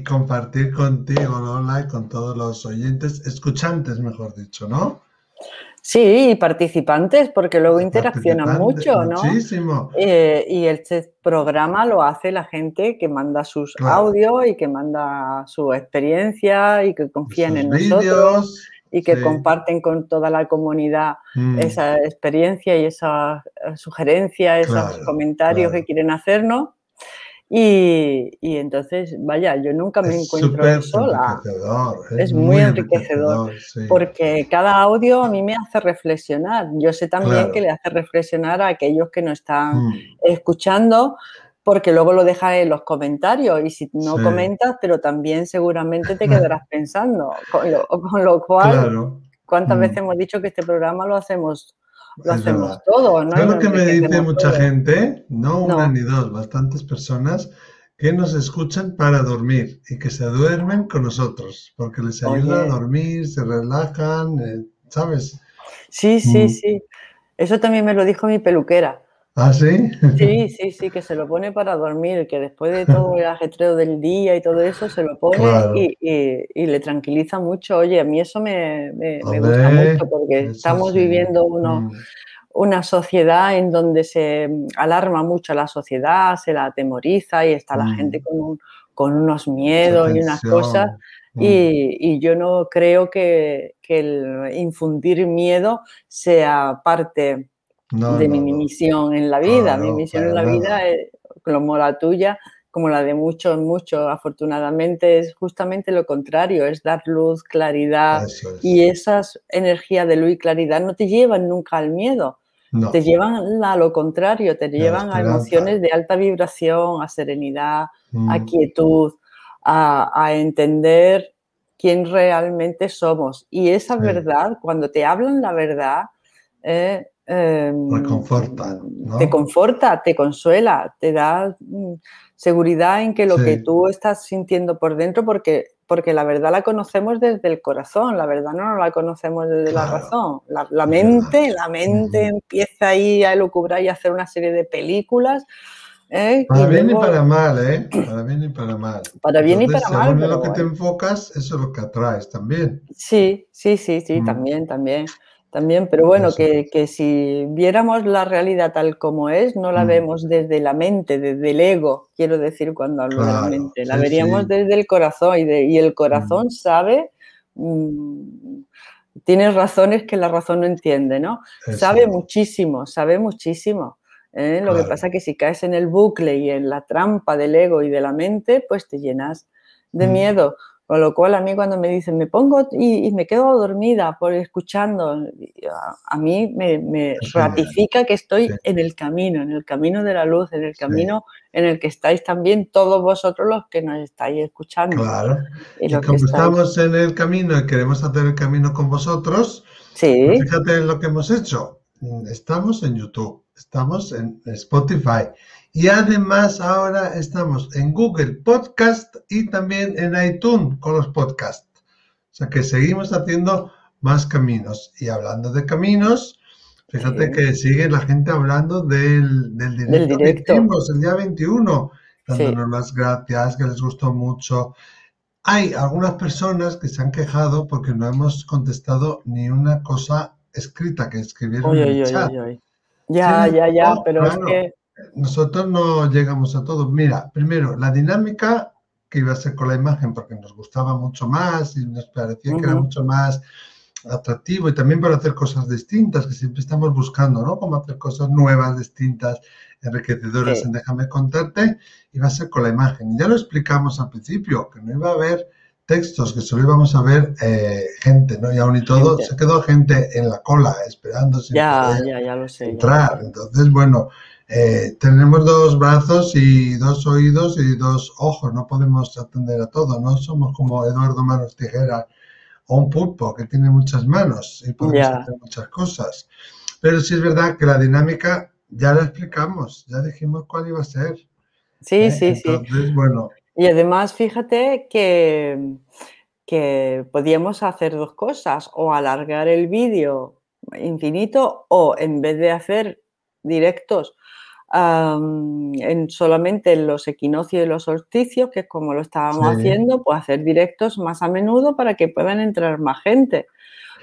y compartir contigo, Lola, y con todos los oyentes, escuchantes, mejor dicho, ¿no? Sí, participantes, porque luego interaccionan mucho, ¿no? Muchísimo. Eh, y este programa lo hace la gente que manda sus audios y que manda su experiencia y que confían en nosotros y que comparten con toda la comunidad mm. esa experiencia y esa sugerencia, esos comentarios que quieren hacernos. Y, entonces, vaya, yo nunca me encuentro sola. Es, muy, enriquecedor, porque cada audio a mí me hace reflexionar. Yo sé también que le hace reflexionar a aquellos que no están mm. escuchando, porque luego lo dejas en los comentarios y si no comentas, pero también seguramente te quedarás pensando. Con lo, cual, ¿cuántas mm. veces hemos dicho que este programa lo hacemos lo hacemos todos, ¿no? lo que me dice mucha gente, no una ni dos, bastantes personas que nos escuchan para dormir y que se duermen con nosotros, porque les ayuda a dormir, se relajan, eh, ¿sabes? Sí, sí, mm. sí. Eso también me lo dijo mi peluquera. ¿Ah, sí? Sí, sí, sí, que se lo pone para dormir, que después de todo el ajetreo del día y todo eso, se lo pone y, le tranquiliza mucho. Oye, a mí eso me, gusta mucho porque estamos viviendo mm. una sociedad en donde se alarma mucho a la sociedad, se la atemoriza y está la mm. gente con, con unos miedos y unas cosas. Mm. Y, yo no creo que, que el infundir miedo sea parte de mi misión en la vida. mi misión en la vida, es, como la tuya, como la de muchos, muchos, afortunadamente, es justamente lo contrario, es dar luz, claridad. Y esas energías de luz y claridad no te llevan nunca al miedo. Te llevan a lo contrario, te llevan a emociones de alta vibración, a serenidad, a mm. quietud, a, entender quién realmente somos. Y esa verdad, cuando te hablan la verdad, eh, Em, conforta, Te conforta, te consuela, te da mm, seguridad en que lo que tú estás sintiendo por dentro, porque, porque la verdad la conocemos desde el corazón, la verdad no la conocemos desde la razón. La, mente, la mente empieza ahí a elucubrar y a hacer una serie de películas. ¿eh? Para bien y para mal, ¿eh? Para bien y para mal. Para bien y para mal. Según lo que te enfocas, eso es lo que atraes también. Sí, sí, sí, sí, también, también también, pero bueno, que, que, si viéramos la realidad tal como es, no la mm. vemos desde la mente, desde el ego, quiero decir cuando hablo de la mente, la veríamos desde el corazón y, y el corazón mm. sabe, mm, tiene razones que la razón no entiende, ¿no? Sabe muchísimo, sabe muchísimo. ¿eh? Lo que pasa es que si caes en el bucle y en la trampa del ego y de la mente, pues te llenas de miedo. Con lo cual a mí cuando me dicen, me pongo y, me quedo dormida por escuchando, a, mí me, ratifica que estoy en el camino, en el camino de la luz, en el camino en el que estáis también todos vosotros los que nos estáis escuchando. Claro. Y, como estamos en el camino y queremos hacer el camino con vosotros. Pues fíjate en lo que hemos hecho. Estamos en YouTube, estamos en Spotify y además ahora estamos en Google Podcast y también en iTunes con los podcasts. O sea que seguimos haciendo más caminos. Y hablando de caminos, fíjate que sigue la gente hablando del, del directo, que hicimos el día 21, dándonos las gracias, que les gustó mucho. Hay algunas personas que se han quejado porque no hemos contestado ni una cosa escrita que escribieron en el chat. ya, ya, ya, pero es que nosotros no llegamos a todo. Mira, primero, la dinámica que iba a ser con la imagen, porque nos gustaba mucho más y nos parecía que era mucho más atractivo y también para hacer cosas distintas, que siempre estamos buscando, ¿no? Cómo hacer cosas nuevas, distintas, enriquecedoras en Déjame contarte, iba a ser con la imagen. Y ya lo explicamos al principio, que no iba a haber textos, que solo íbamos a ver eh, gente, ¿no? Y aún y todo, se quedó gente en la cola esperando ya, ya, ya lo sé, entrar. Entonces, bueno, eh, tenemos dos brazos y dos oídos y dos ojos, no podemos atender a todo, no somos como Eduardo Manos Tijeras o un pulpo que tiene muchas manos y podemos hacer muchas cosas. Pero sí es verdad que la dinámica ya la explicamos, ya dijimos cuál iba a ser. Sí, ¿eh? sí, sí. Bueno. Y además, fíjate que, que podíamos hacer dos cosas, o alargar el vídeo infinito o en vez de hacer directos en solamente en los equinoccios y los solsticios, que es como lo estábamos haciendo, pues hacer directos más a menudo para que puedan entrar más gente.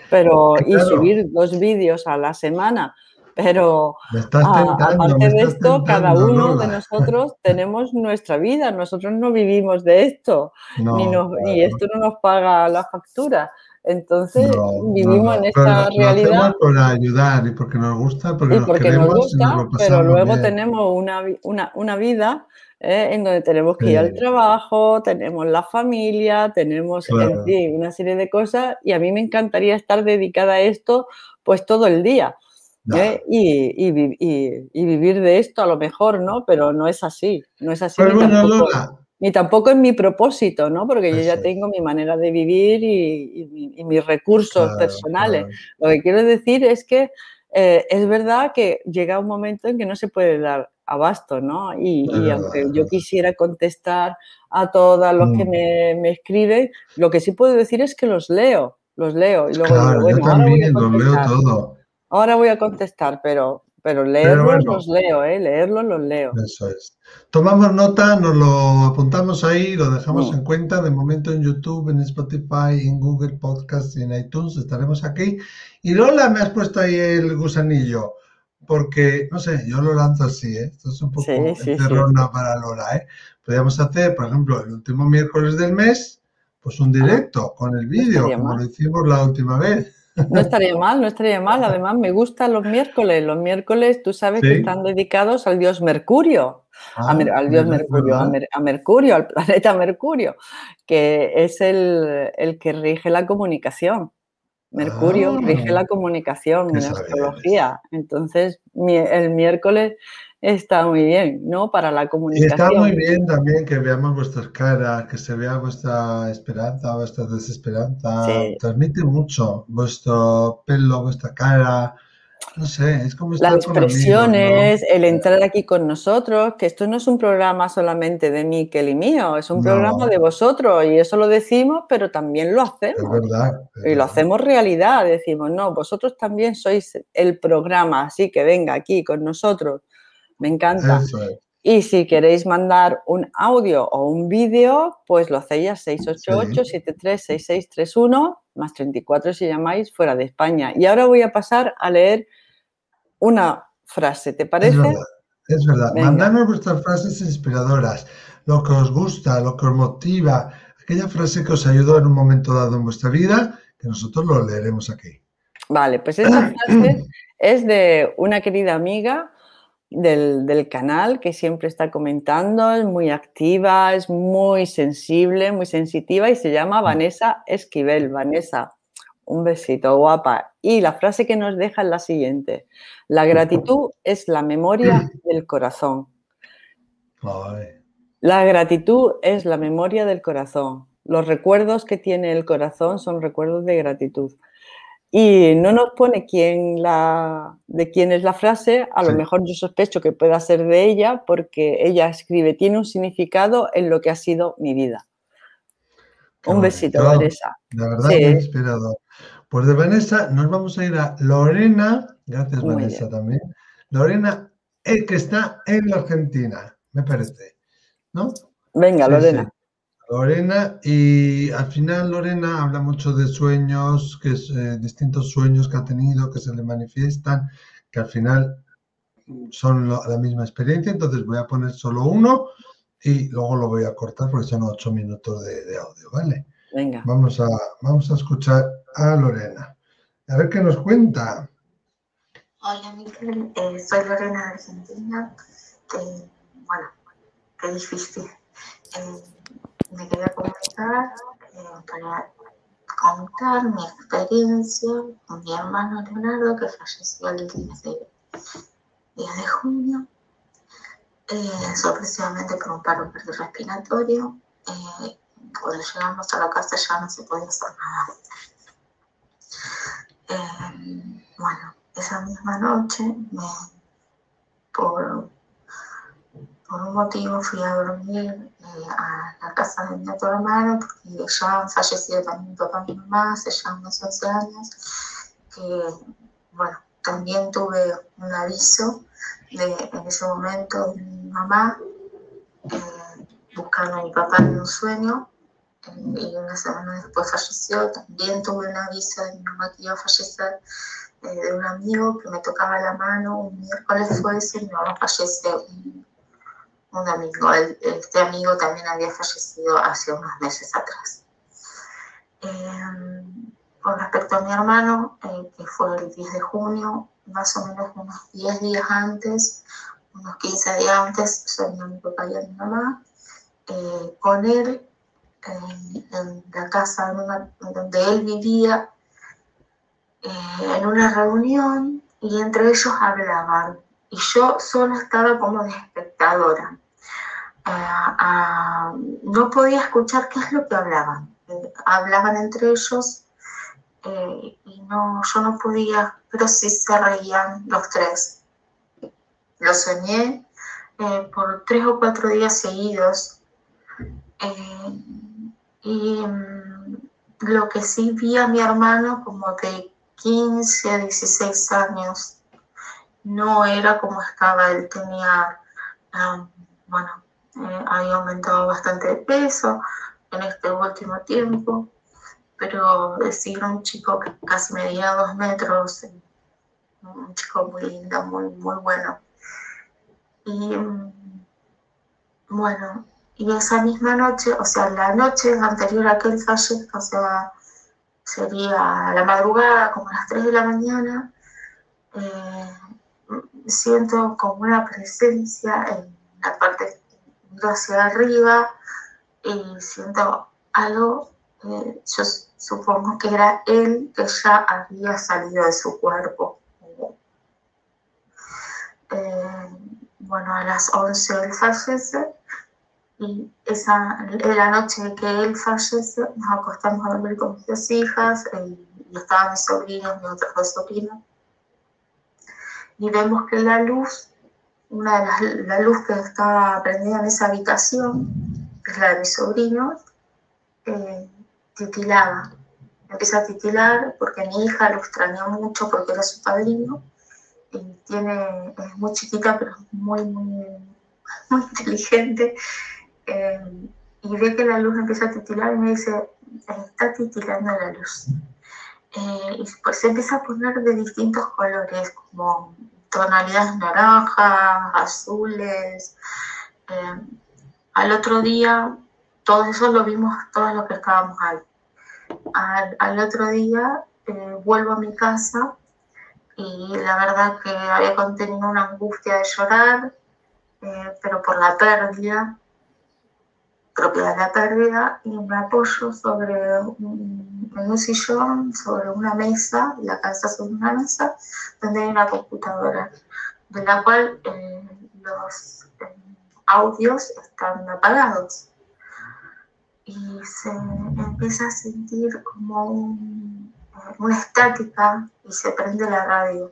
Pero, y subir dos vídeos a la semana. Pero aparte de esto, cada uno de nosotros tenemos nuestra vida. Nosotros no vivimos de esto, ni, esto no nos paga la factura. Entonces vivimos en esta realidad. por ayudar y porque nos gusta, porque, nos, gusta, pero luego tenemos una, una, una vida ¿eh? en donde tenemos que ir al trabajo, tenemos la familia, tenemos una serie de cosas y a mí me encantaría estar dedicada a esto pues todo el día. ¿eh? Y, y, vivir de esto a lo mejor, ¿no? Pero no es así, no es así. Ni tampoco es mi propósito, ¿no? Porque yo ya tengo mi manera de vivir y, mis recursos personales. Lo que quiero decir es que eh, es verdad que llega un momento en que no se puede dar abasto, ¿no? Y, aunque yo quisiera contestar a todos los que mm. me, escriben, lo que sí puedo decir es que los leo, los leo. Y luego yo también los leo todo. Ahora voy a contestar, pero pero leerlos los leo, ¿eh? Leerlos los leo. Eso es. Tomamos nota, nos lo apuntamos ahí, lo dejamos en cuenta. De momento en YouTube, en Spotify, en Google Podcast y en iTunes estaremos aquí. Y Lola, me has puesto ahí el gusanillo, porque, no sé, yo lo lanzo así, ¿eh? Esto es un poco sí, para Lola, ¿eh? Podríamos hacer, por ejemplo, el último miércoles del mes, pues un directo con el vídeo, como lo hicimos la última vez. No estaría mal, no estaría mal. Además, me gustan los miércoles. Los miércoles, tú sabes que están dedicados al dios Mercurio. Ah, al dios Mercurio, a, Mercurio, al planeta Mercurio, que es el, que rige la comunicación. Mercurio ah. rige la comunicación en astrología. Entonces, el miércoles está muy bien, ¿no? Para la comunicación. Y está muy bien también que veamos vuestras caras, que se vea vuestra esperanza, vuestra desesperanza. Transmite mucho vuestro pelo, vuestra cara. No sé, es como estar Las expresiones, el entrar aquí con nosotros, que esto no es un programa solamente de Miquel y mío, es un programa de vosotros y eso lo decimos, pero también lo hacemos. Es verdad. y lo hacemos realidad, decimos, no, vosotros también sois el programa, así que venga aquí con nosotros me encanta. Y si queréis mandar un audio o un vídeo, pues lo hacéis a 688-736631 más 34 si llamáis fuera de España. Y ahora voy a pasar a leer una frase, ¿te parece? Es verdad, es vuestras frases inspiradoras, lo que os gusta, lo que os motiva, aquella frase que os ayudó en un momento dado en vuestra vida, que nosotros lo leeremos aquí. Vale, pues esa frase es de una querida amiga del, canal que siempre está comentando, es muy activa, es muy sensible, muy sensitiva y se llama mm. Vanessa Esquivel. Vanessa, un besito, guapa. Y la frase que nos deja es la siguiente. La gratitud es la memoria del corazón. La gratitud es la memoria del corazón. Los recuerdos que tiene el corazón son recuerdos de gratitud y no nos pone quién la, de quién es la frase, a lo mejor yo sospecho que pueda ser de ella porque ella escribe, tiene un significado en lo que ha sido mi vida. un besito, Vanessa. La verdad que inspirador. Pues de Vanessa nos vamos a ir a Lorena, gracias Vanessa también. Lorena, el que está en la Argentina, me parece, ¿no? Venga, Lorena. Lorena, y al final Lorena habla mucho de sueños, que es, eh, distintos sueños que ha tenido, que se le manifiestan, que al final son la misma experiencia, entonces voy a poner solo uno y luego lo voy a cortar porque son ocho minutos de, audio, ¿vale? Venga. Vamos a, vamos a escuchar a Lorena. A ver qué nos cuenta. Hola, Miguel. Eh, soy Lorena de Argentina. bueno, qué difícil. Eh, me quería comunicar eh, para contar mi experiencia con mi hermano Leonardo, que falleció el 10 de, junio, eh, sorpresivamente por un paro respiratorio. Eh, cuando llegamos a la casa ya no se podía hacer nada. bueno, esa misma noche, me, por un motivo fui a dormir eh, a la casa de mi otro hermano, porque ya han fallecido también mi papá y mi mamá hace ya unos 11 años, que, bueno, también tuve un aviso de, en ese momento de mi mamá, eh, buscando a mi papá en un sueño, eh, y una semana después falleció. También tuve un aviso de mi mamá que iba a fallecer eh, de un amigo que me tocaba la mano, un miércoles fue ese, mi mamá fallece un, amigo. este amigo también había fallecido hace unos meses atrás. con respecto a mi hermano, que fue el 10 de junio, más o menos unos 10 días antes, unos 15 días antes, soñé mi papá y a mi mamá. Eh, con él en, la casa donde él vivía, eh, en una reunión, y entre ellos hablaban. Y yo solo estaba como de espectadora. Eh, no podía escuchar qué es lo que hablaban. hablaban entre ellos y no, yo no podía pero sí se reían los tres. Lo soñé eh, por tres o cuatro días seguidos. Eh, y mm, lo que sí vi a mi hermano como de 15 a 16 años, no era como estaba, él tenía, ah, bueno, eh, había aumentado bastante de peso en este último tiempo, pero decir un chico que casi medía dos metros, un chico muy lindo, muy, muy bueno. Y bueno, y esa misma noche, o sea, la noche anterior a que él fallezca, o sea, sería la madrugada, como a las 3 de la mañana, eh, siento como una presencia en la parte hacia arriba y siento algo, eh, yo supongo que era él que ya había salido de su cuerpo. Eh, bueno, a las 11 él fallece y esa, la noche que él fallece nos acostamos a dormir con mis dos hijas eh, y estaban mis sobrinos, mis otros dos sobrinos y vemos que la luz, una de las la luz que estaba prendida en esa habitación, que es la de mis sobrinos, eh, titilaba. Empieza a titilar porque mi hija lo extrañó mucho porque era su padrino tiene, es muy chiquita, pero es muy, muy, muy inteligente. Eh, y ve que la luz empieza a titilar y me dice, está titilando la luz. Eh, y pues se empieza a poner de distintos colores, como tonalidades naranjas, azules. Eh, al otro día, todo eso lo vimos todos los que estábamos ahí. Al, otro día vuelvo a mi casa y la verdad que había contenido una angustia de llorar, eh, pero por la pérdida, propia de la pérdida, y me apoyo sobre un, un sillón, sobre una mesa, la casa sobre una mesa, donde hay una computadora, de la cual eh, los eh, audios están apagados. Y se empieza a sentir como un una estática y se prende la radio.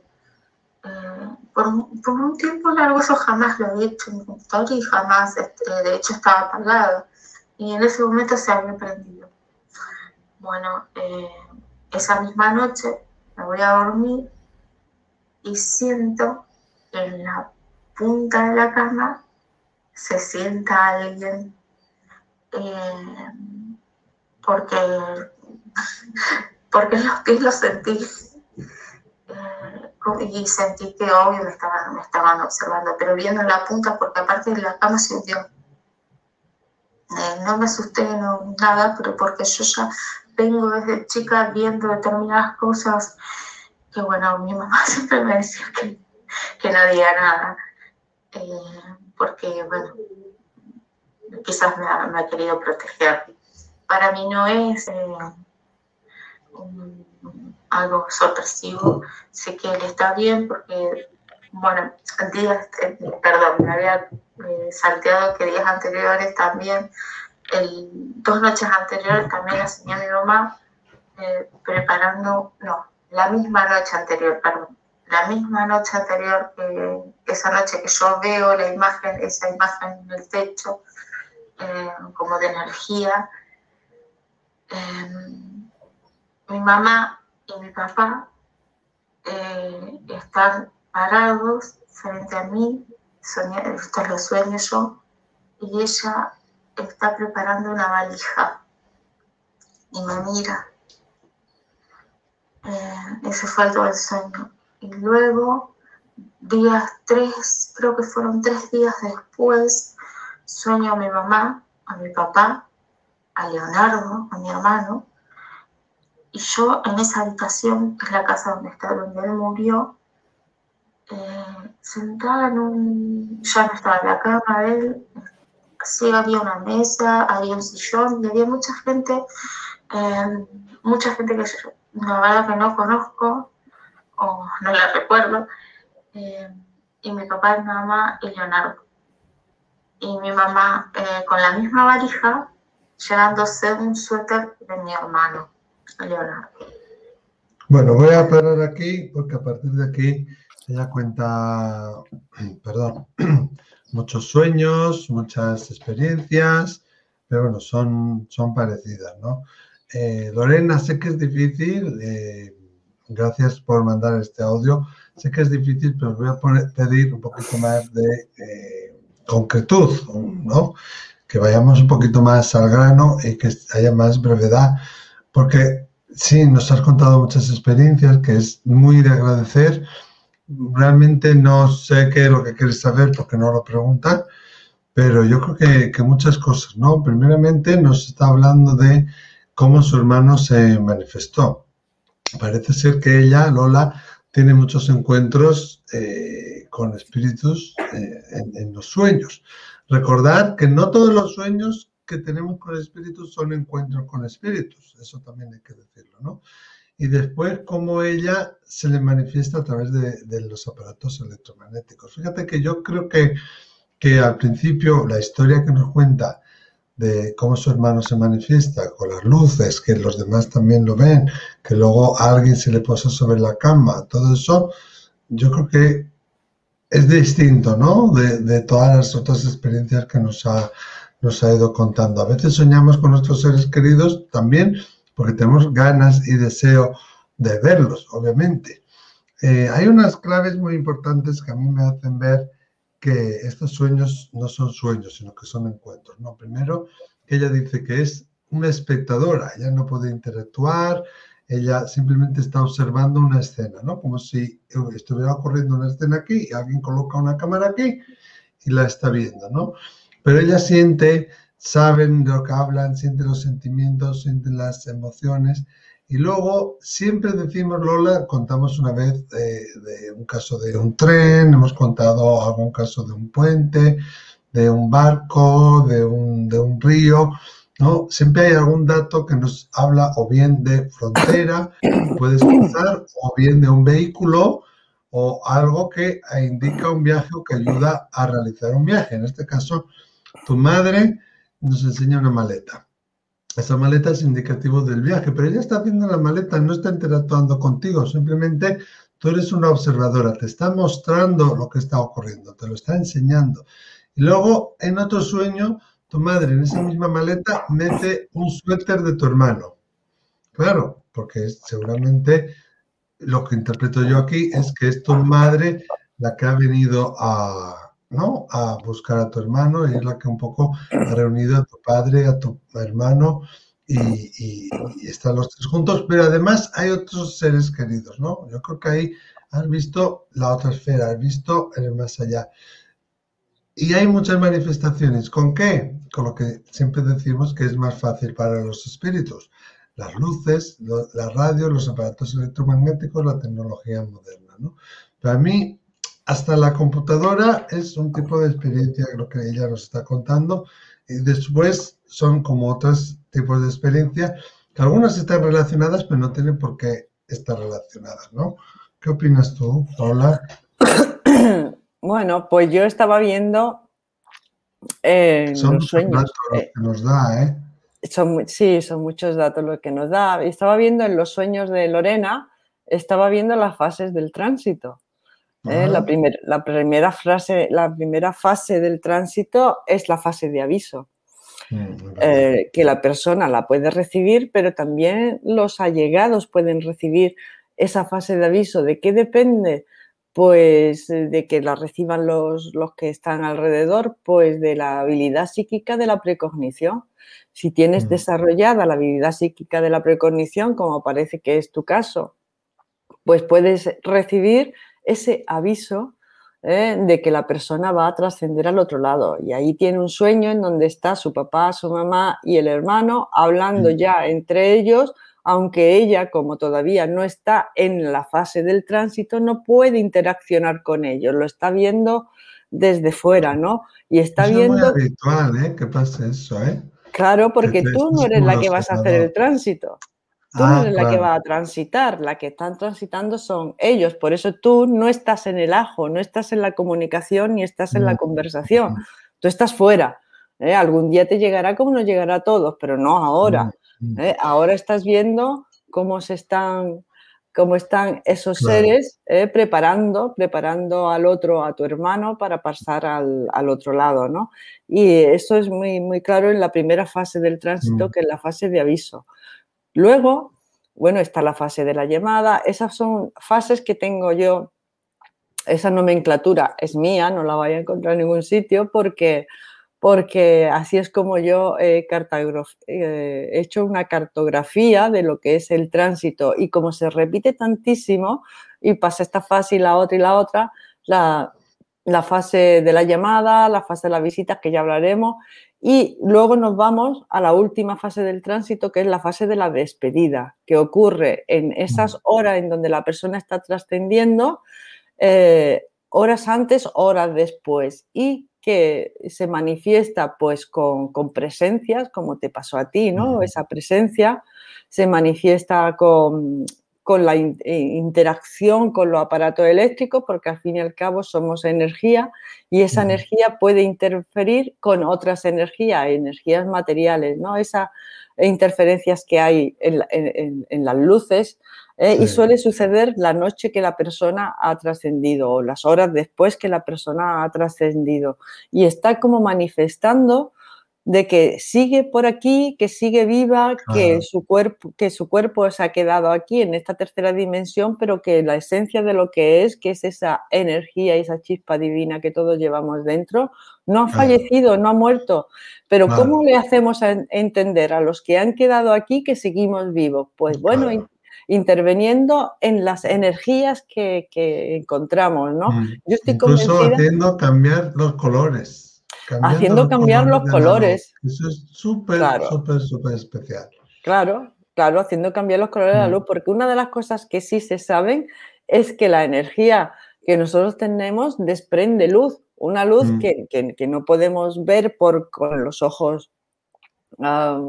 Eh, por, un tiempo largo eso jamás lo había hecho en mi computadora y jamás, este, de hecho estaba apagado y en ese momento se había prendido. Bueno, eh, esa misma noche me voy a dormir y siento que en la punta de la cama se sienta alguien eh, porque porque los pies los sentí. Eh, y sentí que obvio me estaban, me estaban observando, pero viendo la punta, porque aparte de la cama se hundió. Eh, no me asusté, nada, pero porque yo ya vengo desde chica viendo determinadas cosas que, bueno, mi mamá siempre me decía que, que no diga nada, eh, porque, bueno, quizás me ha, me ha, querido proteger. Para mí no es algo sorpresivo. Sé que él está bien porque, bueno, días, eh, perdón, me había eh, salteado que días anteriores también, dos noches anteriores también la señora mi mamá eh, preparando, no, la misma noche anterior, perdón, la misma noche anterior, que esa noche que yo veo la imagen, esa imagen en el techo, como de energía mi mamá y mi papá eh, están parados frente a mí, estos los sueños yo, y ella está preparando una valija y me mira. Eh, ese fue todo el sueño. Y luego, días tres, creo que fueron tres días después, sueño a mi mamá, a mi papá, a Leonardo, a mi hermano, y yo en esa habitación, que es la casa donde está, donde él murió, eh, sentada en un, ya no estaba en la cama de él, sí había una mesa, había un sillón y había mucha gente, eh, mucha gente que la verdad que no conozco o no la recuerdo, eh, y mi papá, mi mamá y Leonardo. Y mi mamá con la misma varija llevándose un suéter de mi hermano, Leonardo. Bueno, voy a parar aquí porque a partir de aquí ella cuenta, perdón, muchos sueños, muchas experiencias, pero bueno, son, son parecidas, ¿no? Eh, Lorena, sé que es difícil, eh, gracias por mandar este audio, sé que es difícil, pero os voy a pedir un poquito más de eh, concretud, ¿no? Que vayamos un poquito más al grano y que haya más brevedad, porque sí, nos has contado muchas experiencias que es muy de agradecer, realmente no sé qué es lo que quieres saber porque no lo preguntan, pero yo creo que, muchas cosas, ¿no? Primeramente nos está hablando de cómo su hermano se manifestó. Parece ser que ella, Lola, tiene muchos encuentros eh, con espíritus eh, en, en, los sueños. Recordad que no todos los sueños que tenemos con espíritus son encuentros con espíritus, eso también hay que decirlo, ¿no? Y después cómo ella se le manifiesta a través de, los aparatos electromagnéticos. Fíjate que yo creo que, que al principio la historia que nos cuenta de cómo su hermano se manifiesta con las luces, que los demás también lo ven, que luego alguien se le posa sobre la cama, todo eso, yo creo que es distinto, ¿no? De, de todas las otras experiencias que nos ha, nos ha ido contando. A veces soñamos con nuestros seres queridos también porque tenemos ganas y deseo de verlos, obviamente. Eh, hay unas claves muy importantes que a mí me hacen ver que estos sueños no son sueños, sino que son encuentros. ¿no? Primero, ella dice que es una espectadora, ella no puede interactuar, ella simplemente está observando una escena, ¿no? Como si estuviera ocurriendo una escena aquí y alguien coloca una cámara aquí y la está viendo, ¿no? Pero ella siente saben de lo que hablan, sienten los sentimientos, sienten las emociones. Y luego siempre decimos, Lola, contamos una vez de, un caso de un tren, hemos contado algún caso de un puente, de un barco, de un, de un río, ¿no? Siempre hay algún dato que nos habla o bien de frontera, puedes cruzar, o bien de un vehículo, o algo que indica un viaje o que ayuda a realizar un viaje. En este caso, tu madre nos enseña una maleta. Esa maleta es indicativo del viaje, pero ella está haciendo la maleta, no está interactuando contigo, simplemente tú eres una observadora, te está mostrando lo que está ocurriendo, te lo está enseñando. Y luego, en otro sueño, tu madre en esa misma maleta mete un suéter de tu hermano. Claro, porque seguramente lo que interpreto yo aquí es que es tu madre la que ha venido a, ¿no? A buscar a tu hermano y es la que un poco ha reunido a tu padre, a tu hermano y, están los tres juntos, pero además hay otros seres queridos, ¿no? Yo creo que ahí has visto la otra esfera, has visto el más allá. Y hay muchas manifestaciones. ¿Con qué? Con lo que siempre decimos que es más fácil para los espíritus. Las luces, la radio, los aparatos electromagnéticos, la tecnología moderna, ¿no? Para mí, hasta la computadora es un tipo de experiencia, lo que ella nos está contando. Y después son como otros tipos de experiencia, que algunas están relacionadas, pero no tienen por qué estar relacionadas, ¿no? ¿Qué opinas tú, Paula? Bueno, pues yo estaba viendo eh, son los sueños. Datos que nos da, ¿eh? Son, sí, son muchos datos lo que nos da. Estaba viendo en los sueños de Lorena, estaba viendo las fases del tránsito. ¿Eh? La, la, primera frase, la primera fase del tránsito es la fase de aviso, mm, eh, que la persona la puede recibir, pero también los allegados pueden recibir esa fase de aviso. ¿De qué depende? pues de que la reciban los, los que están alrededor, pues de la habilidad psíquica de la precognición. Si tienes desarrollada la habilidad psíquica de la precognición, como parece que es tu caso, pues puedes recibir ese aviso ¿eh? de que la persona va a trascender al otro lado. Y ahí tiene un sueño en donde está su papá, su mamá y el hermano hablando ya entre ellos, aunque ella, como todavía no está en la fase del tránsito, no puede interaccionar con ellos, lo está viendo desde fuera, ¿no? Y está viendo... Es muy habitual, ¿eh? Que pase eso, ¿eh? Claro, porque tú no eres la que vas a hacer el tránsito. Tú no ah, la que va a transitar, la que están transitando son ellos. Por eso tú no estás en el ajo, no estás en la comunicación ni estás en la mm. conversación. Tú estás fuera. ¿eh? Algún día te llegará como nos llegará a todos, pero no ahora. Mm, mm. ¿eh? Ahora estás viendo cómo se están, cómo están esos seres ¿eh? preparando, preparando al otro, a tu hermano, para pasar al, al, otro lado, ¿no? Y eso es muy, muy claro en la primera fase del tránsito, que es la fase de aviso. Luego, bueno, está la fase de la llamada. Esas son fases que tengo yo. Esa nomenclatura es mía, no la voy a encontrar en ningún sitio porque, porque así es como yo he, eh, hecho una cartografía de lo que es el tránsito y como se repite tantísimo y pasa esta fase y la otra y la otra, la, la fase de la llamada, la fase de la visita, que ya hablaremos, y luego nos vamos a la última fase del tránsito, que es la fase de la despedida, que ocurre en esas horas en donde la persona está trascendiendo, eh, horas antes, horas después, y que se manifiesta pues con, con, presencias, como te pasó a ti, ¿no? Esa presencia se manifiesta con, con la eh, interacción con los aparatos eléctricos, porque al fin y al cabo somos energía y esa energía puede interferir con otras energías, energías materiales, ¿no? Esas interferencias que hay en, las luces ¿eh? y suele suceder la noche que la persona ha trascendido o las horas después que la persona ha trascendido y está como manifestando de que sigue por aquí, que sigue viva, que, su cuerpo, que su cuerpo se ha quedado aquí en esta tercera dimensión, pero que la esencia de lo que es, que es esa energía y esa chispa divina que todos llevamos dentro, no ha fallecido, no ha muerto. Pero ¿cómo le hacemos a entender a los que han quedado aquí que seguimos vivos? Pues bueno, interviniendo en las energías que, encontramos, ¿no? Mm. Yo estoy Incluso haciendo cambiar los colores haciendo cambiar los colores. Eso es súper, súper, súper especial. Claro, claro, haciendo cambiar los colores de la mm. luz, porque una de las cosas que sí se saben es que la energía que nosotros tenemos desprende luz, una luz mm. que, no podemos ver por, con los ojos ah,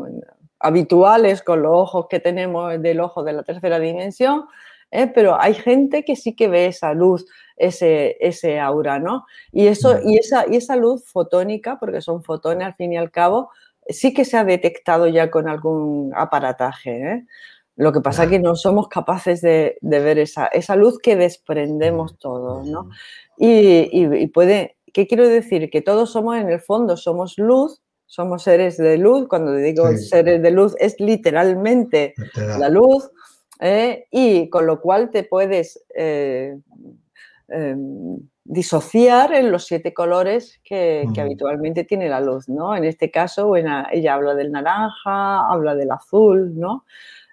habituales, con los ojos que tenemos del ojo de la tercera dimensión, ¿eh? pero hay gente que sí que ve esa luz, ese, ese aura, ¿no? Y, eso, y, esa, y esa luz fotónica, porque son fotones al fin y al cabo, sí que se ha detectado ya con algún aparataje. ¿eh? Lo que pasa es que no somos capaces de, ver esa, esa, luz que desprendemos todos, ¿no? Y, puede, ¿qué quiero decir? Que todos somos en el fondo, somos luz, somos seres de luz. Cuando digo seres de luz es literalmente la luz ¿eh? y con lo cual te puedes eh, em, disociar en los siete colores que, habitualmente tiene la luz, ¿no? En este caso, ella habla del naranja, habla del azul, ¿no?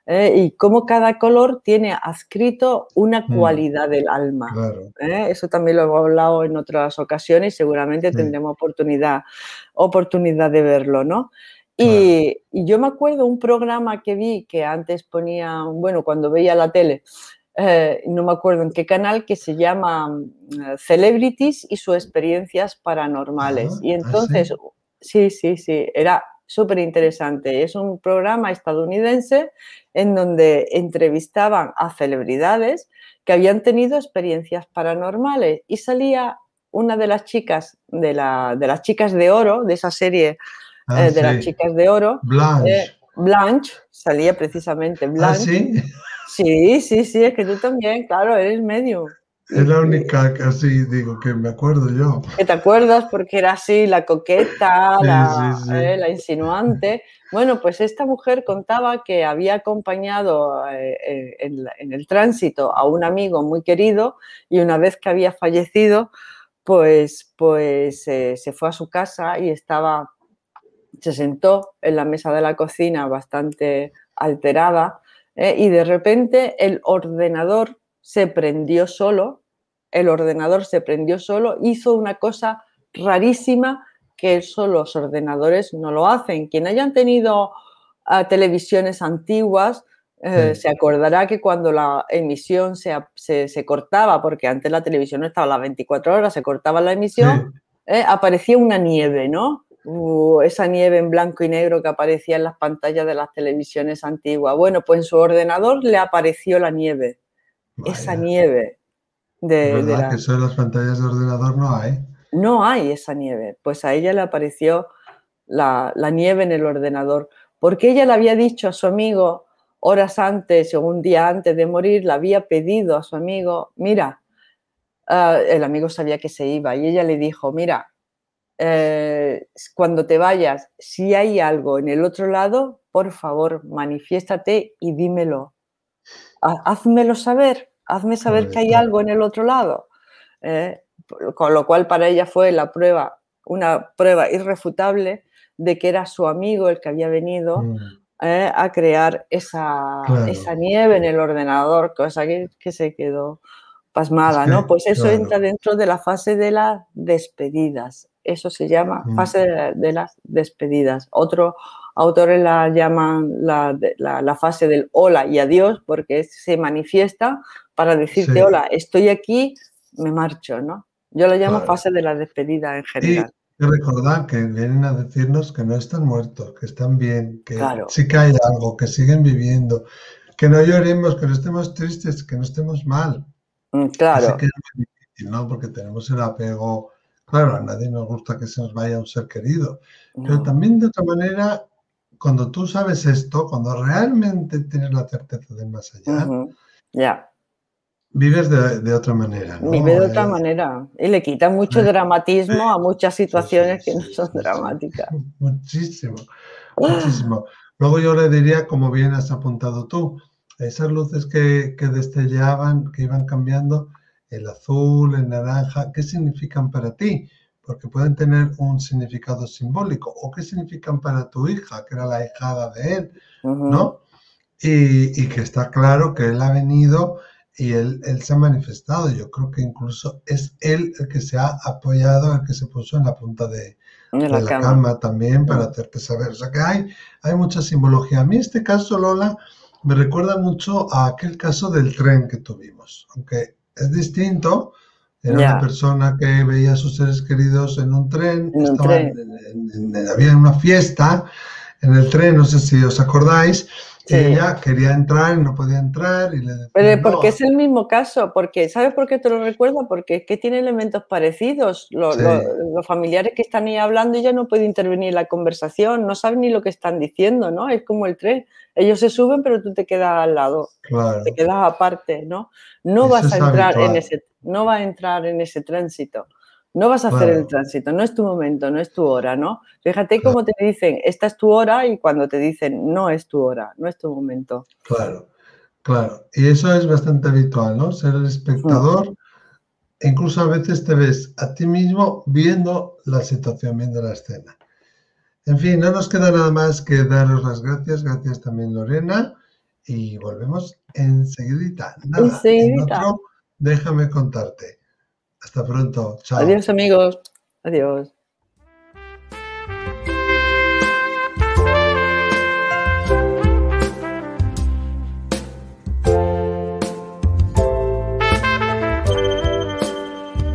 ¿eh? y cómo cada color tiene adscrito una mm. cualidad del alma. Eso también lo hemos hablado en otras ocasiones y seguramente tendremos oportunidad, oportunidad de verlo, ¿no? Y, yo me acuerdo un programa que vi que antes ponía, bueno, cuando veía la tele, eh, no me acuerdo en qué canal, que se llama mm, Celebrities y sus experiencias paranormales. y ¿ah, entonces, sí? sí, sí, era súper interesante. Es un programa estadounidense en donde entrevistaban a celebridades que habían tenido experiencias paranormales y salía una de las chicas, de, la, de las chicas de oro, de esa serie Ah, eh, de las chicas de oro. Blanche. Eh, Blanche, salía precisamente ¿Ah, Blanche. sí? Sí, sí, sí, es que tú también, claro, eres medio. Es la única que así digo que me acuerdo yo. Que te acuerdas porque era así la coqueta, eh, la, insinuante. Bueno, pues esta mujer contaba que había acompañado eh, eh, en, el tránsito a un amigo muy querido y una vez que había fallecido, pues, pues se fue a su casa y estaba, se sentó en la mesa de la cocina bastante alterada y de repente el ordenador se prendió solo, el ordenador se prendió solo, hizo una cosa rarísima que eso los ordenadores no lo hacen. Quien hayan tenido ah, televisiones antiguas eh, se acordará que cuando la emisión se, se, cortaba, porque antes la televisión no estaba a las 24 horas, se cortaba la emisión, eh, aparecía una nieve, ¿no? Uh, esa nieve en blanco y negro que aparecía en las pantallas de las televisiones antiguas. Bueno, pues en su ordenador le apareció la nieve esa nieve. De, ¿Verdad que eso en las pantallas de ordenador no hay? No hay esa nieve. Pues a ella le apareció la, nieve en el ordenador, porque ella le había dicho a su amigo horas antes o un día antes de morir, le había pedido a su amigo, mira, ah, el amigo sabía que se iba y ella le dijo, mira, eh, cuando te vayas, si hay algo en el otro lado, por favor, manifiéstate y dímelo házmelo saber, hazme saber que hay algo en el otro lado. ¿eh? con lo cual para ella fue la prueba, una prueba irrefutable de que era su amigo el que había venido mm. ¿eh? a crear esa, esa, nieve en el ordenador, cosa que, que se quedó pasmada, ¿no? Pues eso entra dentro de la fase de las despedidas. Eso se llama mm. fase de, las despedidas. Otro, autores la llaman la, fase del hola y adiós porque se manifiesta para decirte hola, estoy aquí, me marcho, ¿no? Yo la llamo fase de la despedida en general. Y recordar que vienen a decirnos que no están muertos, que están bien, que sí que hay algo, que siguen viviendo, que no lloremos, que no estemos tristes, que no estemos mal. Mm, claro. que es difícil, ¿no? Porque tenemos el apego. Claro, a nadie nos gusta que se nos vaya un ser querido. Pero también de otra manera cuando tú sabes esto, cuando realmente tienes la certeza de más allá, ya. vives de, otra manera. Vive de otra eh, manera. Y le quita mucho eh, dramatismo a muchas situaciones que no son dramáticas. Muchísimo, muchísimo. Luego yo le diría, como bien has apuntado tú, esas luces que, que destellaban, que iban cambiando, el azul, el naranja, ¿qué significan para ti? porque pueden tener un significado simbólico. ¿O qué significan para tu hija, que era la hijada de él? ¿No? Y, que está claro que él ha venido y él, él, se ha manifestado. Yo creo que incluso es él el que se ha apoyado, el que se puso en la punta de, la, cama. también para hacerte saber. O sea que hay, hay mucha simbología. A mí este caso, Lola, me recuerda mucho a aquel caso del tren que tuvimos, aunque es distinto. Era una persona que veía a sus seres queridos en un tren, había una fiesta en el tren, no sé si os acordáis, ella quería entrar y no podía entrar y le decía, Pero porque es el mismo caso, porque ¿sabes por qué te lo recuerdo? Porque es que tiene elementos parecidos. Los, familiares que están ahí hablando ya no pueden intervenir en la conversación, no saben ni lo que están diciendo, ¿no? Es como el tren. Ellos se suben, pero tú te quedas al lado, te quedas aparte, ¿no? No vas a entrar en ese, no va a entrar en ese tránsito. No vas a hacer el tránsito, no es tu momento, no es tu hora, ¿no? Fíjate cómo te dicen, esta es tu hora y cuando te dicen, no es tu hora, no es tu momento. Claro, claro. Y eso es bastante habitual, ¿no? Ser el espectador. incluso a veces te ves a ti mismo viendo la situación, viendo la escena. En fin, no nos queda nada más que daros las gracias. Gracias también, Lorena. Y volvemos enseguidita. Nada, enseguidita. En otro, déjame contarte. Hasta pronto. Chao. Adiós amigos. Adiós.